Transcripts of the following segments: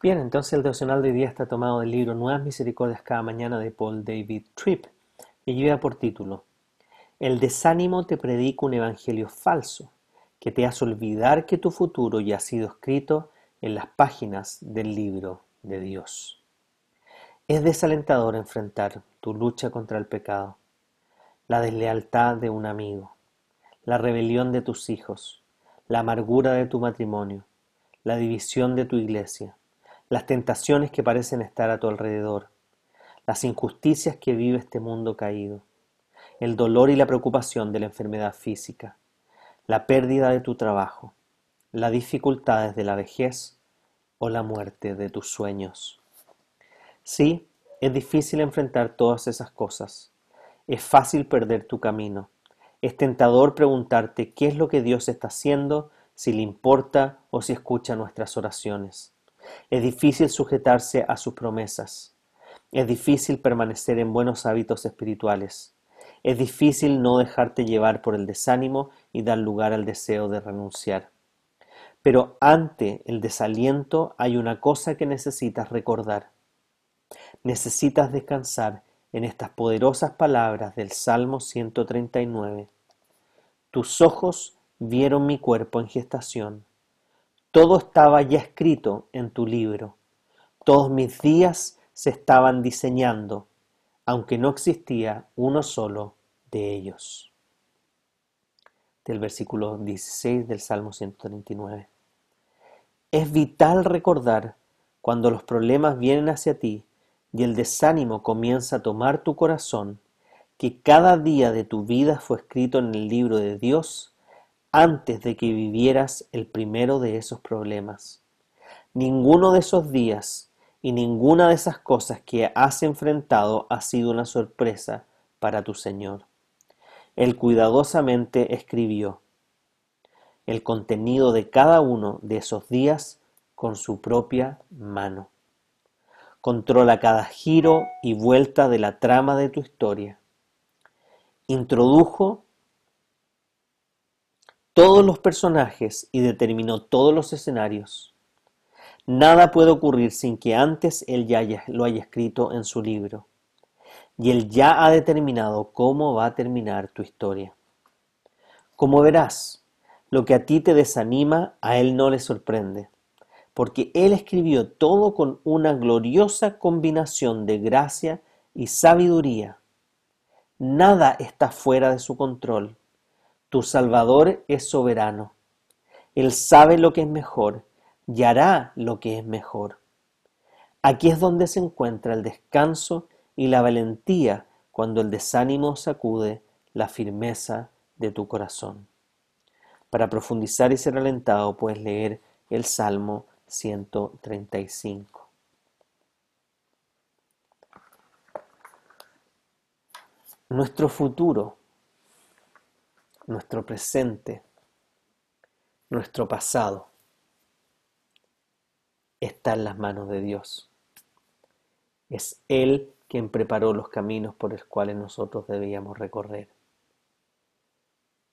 Bien, entonces el devocional de hoy día está tomado del libro Nuevas Misericordias cada mañana de Paul David Tripp y lleva por título El desánimo te predica un evangelio falso que te hace olvidar que tu futuro ya ha sido escrito en las páginas del libro de Dios. Es desalentador enfrentar tu lucha contra el pecado, la deslealtad de un amigo, la rebelión de tus hijos, la amargura de tu matrimonio, la división de tu iglesia, las tentaciones que parecen estar a tu alrededor, las injusticias que vive este mundo caído, el dolor y la preocupación de la enfermedad física, la pérdida de tu trabajo, las dificultades de la vejez o la muerte de tus sueños. Sí, es difícil enfrentar todas esas cosas. Es fácil perder tu camino. Es tentador preguntarte qué es lo que Dios está haciendo, si le importa o si escucha nuestras oraciones. Es difícil sujetarse a sus promesas. Es difícil permanecer en buenos hábitos espirituales. Es difícil no dejarte llevar por el desánimo y dar lugar al deseo de renunciar. Pero ante el desaliento hay una cosa que necesitas recordar. Necesitas descansar en estas poderosas palabras del Salmo 139. Tus ojos vieron mi cuerpo en gestación todo estaba ya escrito en tu libro. Todos mis días se estaban diseñando, aunque no existía uno solo de ellos. Del versículo 16 del Salmo 139. Es vital recordar cuando los problemas vienen hacia ti y el desánimo comienza a tomar tu corazón, que cada día de tu vida fue escrito en el libro de Dios antes de que vivieras el primero de esos problemas. Ninguno de esos días y ninguna de esas cosas que has enfrentado ha sido una sorpresa para tu Señor. Él cuidadosamente escribió el contenido de cada uno de esos días con su propia mano. Controla cada giro y vuelta de la trama de tu historia. Introdujo todos los personajes y determinó todos los escenarios. Nada puede ocurrir sin que antes él ya lo haya escrito en su libro. Y él ya ha determinado cómo va a terminar tu historia. Como verás, lo que a ti te desanima, a él no le sorprende, porque él escribió todo con una gloriosa combinación de gracia y sabiduría. Nada está fuera de su control tu Salvador es soberano. Él sabe lo que es mejor y hará lo que es mejor. Aquí es donde se encuentra el descanso y la valentía cuando el desánimo sacude la firmeza de tu corazón. Para profundizar y ser alentado puedes leer el Salmo 135. Nuestro futuro nuestro presente, nuestro pasado, está en las manos de Dios. Es Él quien preparó los caminos por los cuales nosotros debíamos recorrer.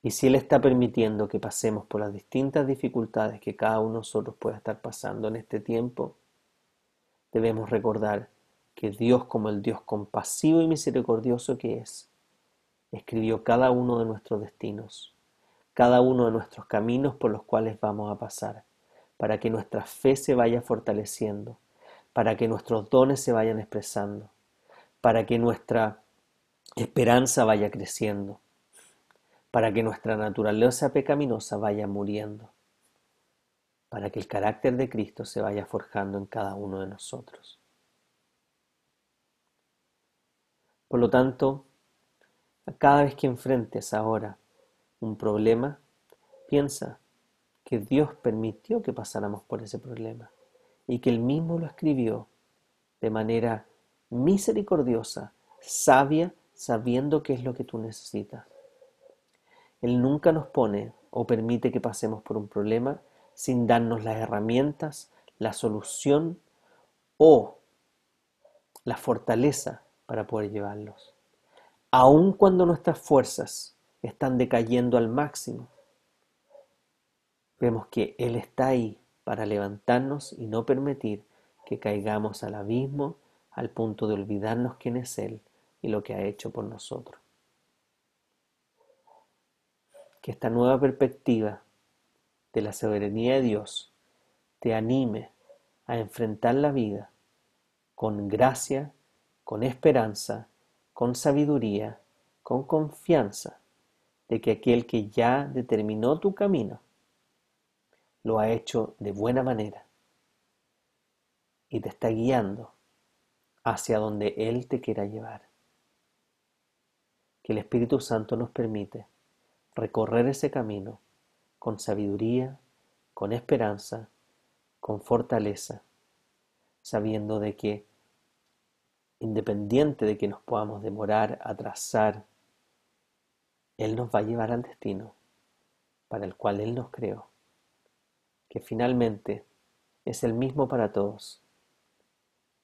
Y si Él está permitiendo que pasemos por las distintas dificultades que cada uno de nosotros pueda estar pasando en este tiempo, debemos recordar que Dios como el Dios compasivo y misericordioso que es, escribió cada uno de nuestros destinos, cada uno de nuestros caminos por los cuales vamos a pasar, para que nuestra fe se vaya fortaleciendo, para que nuestros dones se vayan expresando, para que nuestra esperanza vaya creciendo, para que nuestra naturaleza pecaminosa vaya muriendo, para que el carácter de Cristo se vaya forjando en cada uno de nosotros. Por lo tanto, cada vez que enfrentes ahora un problema, piensa que Dios permitió que pasáramos por ese problema y que Él mismo lo escribió de manera misericordiosa, sabia, sabiendo qué es lo que tú necesitas. Él nunca nos pone o permite que pasemos por un problema sin darnos las herramientas, la solución o la fortaleza para poder llevarlos. Aun cuando nuestras fuerzas están decayendo al máximo, vemos que Él está ahí para levantarnos y no permitir que caigamos al abismo al punto de olvidarnos quién es Él y lo que ha hecho por nosotros. Que esta nueva perspectiva de la soberanía de Dios te anime a enfrentar la vida con gracia, con esperanza, con sabiduría, con confianza de que aquel que ya determinó tu camino lo ha hecho de buena manera y te está guiando hacia donde Él te quiera llevar. Que el Espíritu Santo nos permite recorrer ese camino con sabiduría, con esperanza, con fortaleza, sabiendo de que, independiente de que nos podamos demorar, atrasar, Él nos va a llevar al destino para el cual Él nos creó, que finalmente es el mismo para todos,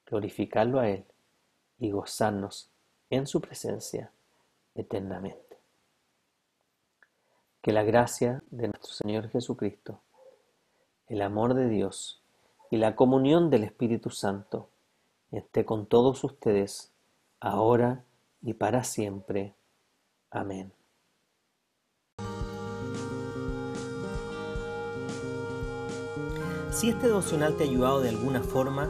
glorificarlo a Él y gozarnos en su presencia eternamente. Que la gracia de nuestro Señor Jesucristo, el amor de Dios y la comunión del Espíritu Santo esté con todos ustedes, ahora y para siempre. Amén. Si este devocional te ha ayudado de alguna forma,